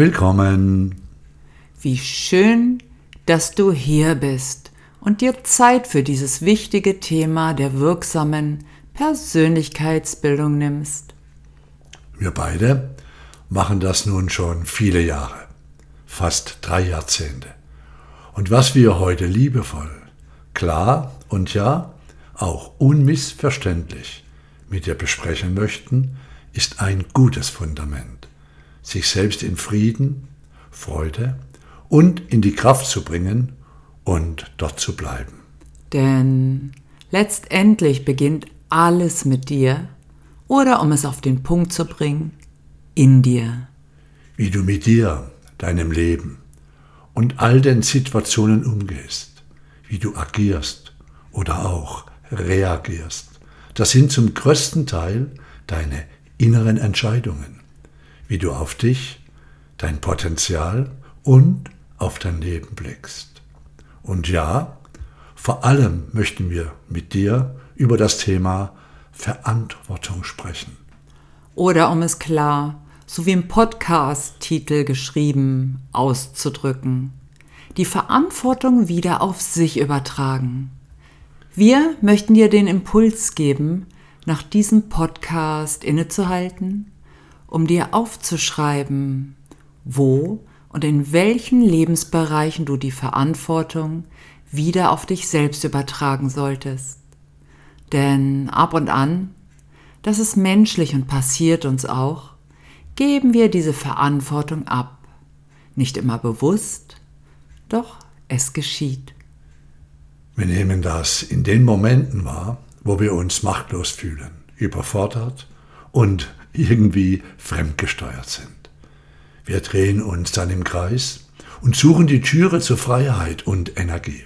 Willkommen. Wie schön, dass du hier bist und dir Zeit für dieses wichtige Thema der wirksamen Persönlichkeitsbildung nimmst. Wir beide machen das nun schon viele Jahre, fast drei Jahrzehnte. Und was wir heute liebevoll, klar und ja, auch unmissverständlich mit dir besprechen möchten, ist ein gutes Fundament, sich selbst in Frieden, Freude und in die Kraft zu bringen und dort zu bleiben. Denn letztendlich beginnt alles mit dir oder um es auf den Punkt zu bringen, in dir. Wie du mit dir, deinem Leben und all den Situationen umgehst, wie du agierst oder auch reagierst. Das sind zum größten Teil deine inneren Entscheidungen, wie du auf dich, dein Potenzial und auf dein Leben blickst. Und ja, vor allem möchten wir mit dir über das Thema Verantwortung sprechen. Oder um es klar, so wie im Podcast-Titel geschrieben, auszudrücken. Die Verantwortung wieder auf sich übertragen. Wir möchten dir den Impuls geben, nach diesem Podcast innezuhalten, um dir aufzuschreiben, wo und in welchen Lebensbereichen du die Verantwortung wieder auf dich selbst übertragen solltest. Denn ab und an, das ist menschlich und passiert uns auch, geben wir diese Verantwortung ab. Nicht immer bewusst, doch es geschieht. Wir nehmen das in den Momenten wahr, wo wir uns machtlos fühlen, überfordert und irgendwie fremdgesteuert sind. Wir drehen uns dann im Kreis und suchen die Türe zur Freiheit und Energie.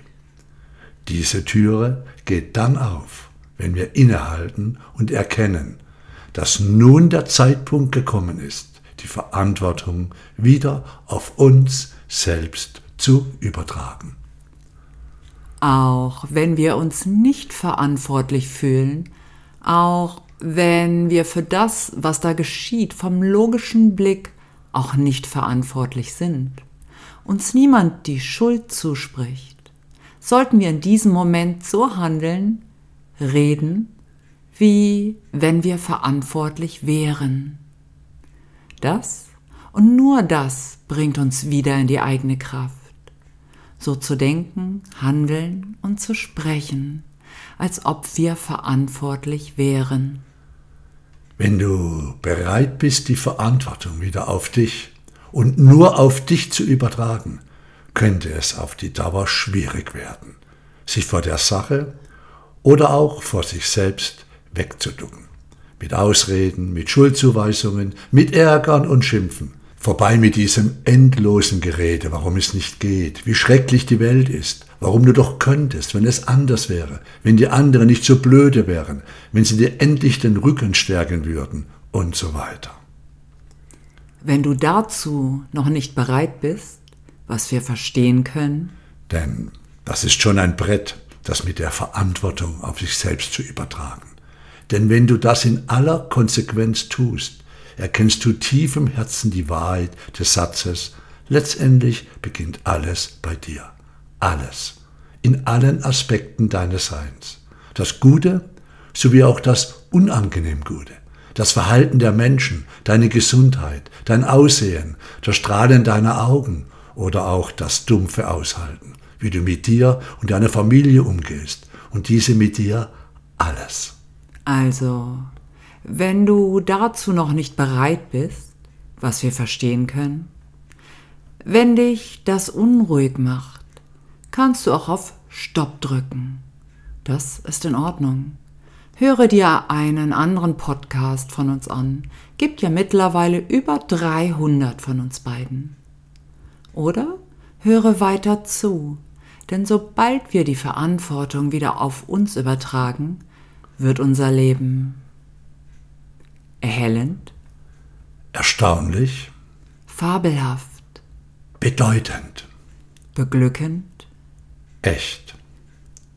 Diese Türe geht dann auf, wenn wir innehalten und erkennen, dass nun der Zeitpunkt gekommen ist, die Verantwortung wieder auf uns selbst zu übertragen. Auch wenn wir uns nicht verantwortlich fühlen, auch wenn wir für das, was da geschieht, vom logischen Blick auch nicht verantwortlich sind, uns niemand die Schuld zuspricht, sollten wir in diesem Moment so handeln, reden, wie wenn wir verantwortlich wären. Das und nur das bringt uns wieder in die eigene Kraft. So zu denken, handeln und zu sprechen, als ob wir verantwortlich wären. Wenn du bereit bist, die Verantwortung wieder auf dich und nur auf dich zu übertragen, könnte es auf die Dauer schwierig werden, sich vor der Sache oder auch vor sich selbst wegzuducken. Mit Ausreden, mit Schuldzuweisungen, mit Ärgern und Schimpfen. Vorbei mit diesem endlosen Gerede, warum es nicht geht, wie schrecklich die Welt ist, warum du doch könntest, wenn es anders wäre, wenn die anderen nicht so blöde wären, wenn sie dir endlich den Rücken stärken würden und so weiter. Wenn du dazu noch nicht bereit bist, was wir verstehen können, denn das ist schon ein Brett, das mit der Verantwortung auf sich selbst zu übertragen. Denn wenn du das in aller Konsequenz tust, erkennst du tief im Herzen die Wahrheit des Satzes, letztendlich beginnt alles bei dir. Alles. In allen Aspekten deines Seins. Das Gute sowie auch das unangenehm Gute. Das Verhalten der Menschen, deine Gesundheit, dein Aussehen, das Strahlen deiner Augen oder auch das dumpfe Aushalten, wie du mit dir und deiner Familie umgehst und diese mit dir alles. Also, wenn du dazu noch nicht bereit bist, was wir verstehen können, wenn dich das unruhig macht, kannst du auch auf Stopp drücken. Das ist in Ordnung. Höre dir einen anderen Podcast von uns an. Gibt ja mittlerweile über 300 von uns beiden. Oder höre weiter zu, denn sobald wir die Verantwortung wieder auf uns übertragen, wird unser Leben Erhellend. Erstaunlich. Fabelhaft. Bedeutend. Beglückend. Echt.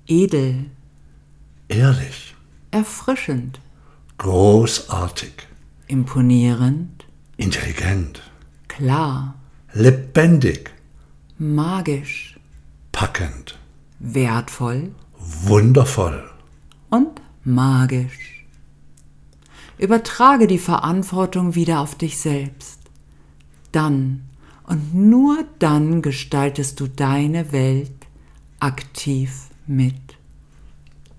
Edel. Ehrlich. Erfrischend. Großartig. Imponierend. Intelligent. Klar. lebendig, magisch, packend, wertvoll wundervoll. und magisch. Übertrage die Verantwortung wieder auf dich selbst. Dann und nur dann gestaltest du deine Welt aktiv mit.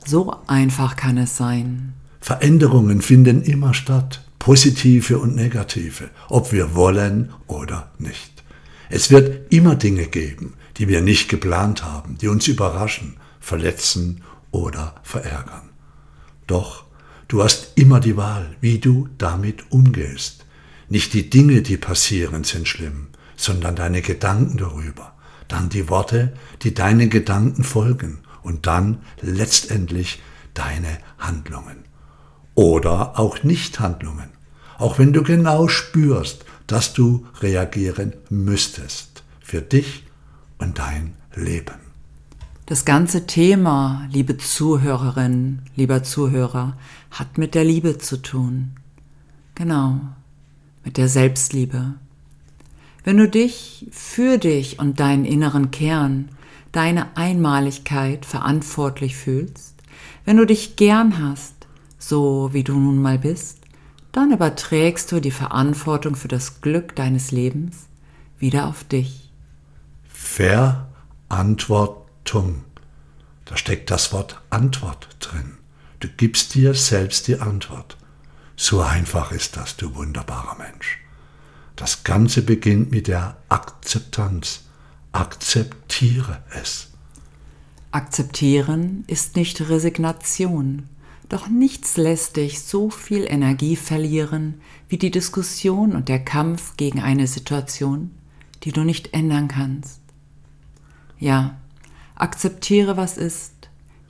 So einfach kann es sein. Veränderungen finden immer statt, positive und negative, ob wir wollen oder nicht. Es wird immer Dinge geben, die wir nicht geplant haben, die uns überraschen, verletzen oder verärgern. Doch du hast immer die Wahl, wie du damit umgehst. Nicht die Dinge, die passieren, sind schlimm, sondern deine Gedanken darüber, dann die Worte, die deinen Gedanken folgen und dann letztendlich deine Handlungen. Oder auch Nichthandlungen, auch wenn du genau spürst, dass du reagieren müsstest für dich und dein Leben. Das ganze Thema, liebe Zuhörerin, lieber Zuhörer, hat mit der Liebe zu tun. Genau, mit der Selbstliebe. Wenn du dich für dich und deinen inneren Kern, deine Einmaligkeit verantwortlich fühlst, wenn du dich gern hast, so wie du nun mal bist, dann überträgst du die Verantwortung für das Glück deines Lebens wieder auf dich. Verantwortung. Da steckt das Wort Antwort drin. Du gibst dir selbst die Antwort. So einfach ist das, du wunderbarer Mensch. Das Ganze beginnt mit der Akzeptanz. Akzeptiere es. Akzeptieren ist nicht Resignation, doch nichts lässt dich so viel Energie verlieren wie die Diskussion und der Kampf gegen eine Situation, die du nicht ändern kannst. Ja, akzeptiere, was ist,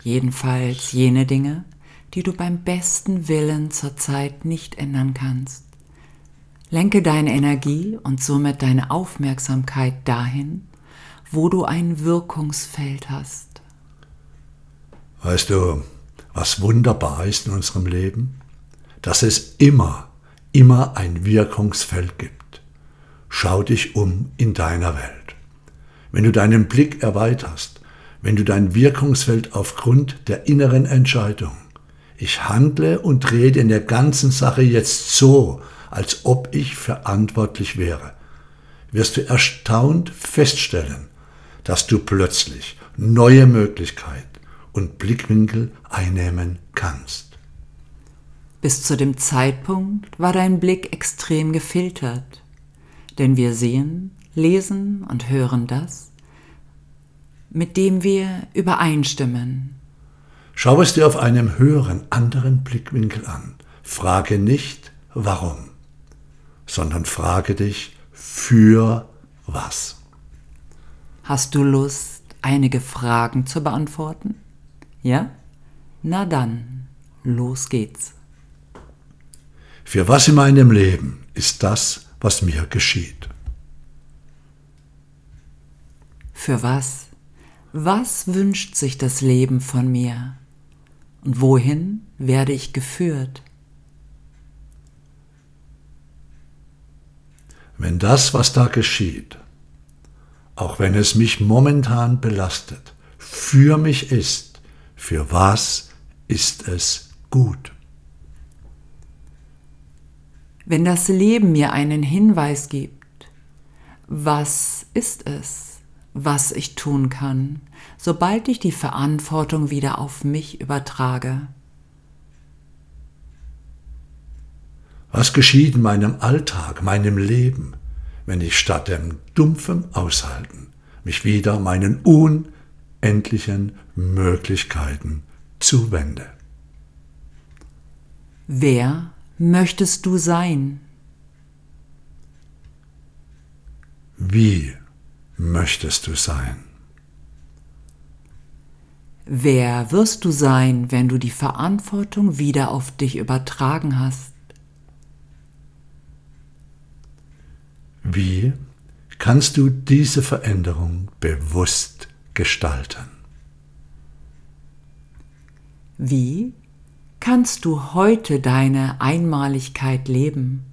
jedenfalls jene Dinge, die du beim besten Willen zurzeit nicht ändern kannst. Lenke deine Energie und somit deine Aufmerksamkeit dahin, wo du ein Wirkungsfeld hast. Weißt du, was wunderbar ist in unserem Leben? Dass es immer, immer ein Wirkungsfeld gibt. Schau dich um in deiner Welt. Wenn du deinen Blick erweiterst, wenn du dein Wirkungsfeld aufgrund der inneren Entscheidung, ich handle und rede in der ganzen Sache jetzt so, als ob ich verantwortlich wäre, wirst du erstaunt feststellen, dass du plötzlich neue Möglichkeiten und Blickwinkel einnehmen kannst. Bis zu dem Zeitpunkt war dein Blick extrem gefiltert, denn wir sehen, lesen und hören das, mit dem wir übereinstimmen. Schau es dir auf einem höheren, anderen Blickwinkel an. Frage nicht, warum, sondern frage dich, für was. Hast du Lust, einige Fragen zu beantworten? Ja? Na dann, los geht's. Für was in meinem Leben ist das, was mir geschieht? Für was? Was wünscht sich das Leben von mir? Und wohin werde ich geführt? Wenn das, was da geschieht, auch wenn es mich momentan belastet, für mich ist, für was ist es gut? Wenn das Leben mir einen Hinweis gibt, was ist es, was ich tun kann, sobald ich die Verantwortung wieder auf mich übertrage? Was geschieht in meinem Alltag, meinem Leben, wenn ich statt dem dumpfen Aushalten mich wieder meinen unendlichen Möglichkeiten zuwende? Wer möchtest du sein? Wie möchtest du sein? Wer wirst du sein, wenn du die Verantwortung wieder auf dich übertragen hast? Wie kannst du diese Veränderung bewusst gestalten? Wie kannst du heute deine Einmaligkeit leben?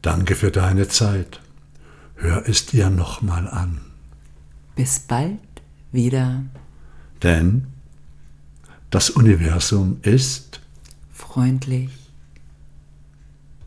Danke für deine Zeit. Hör es dir nochmal an. Bis bald wieder. Denn das Universum ist freundlich.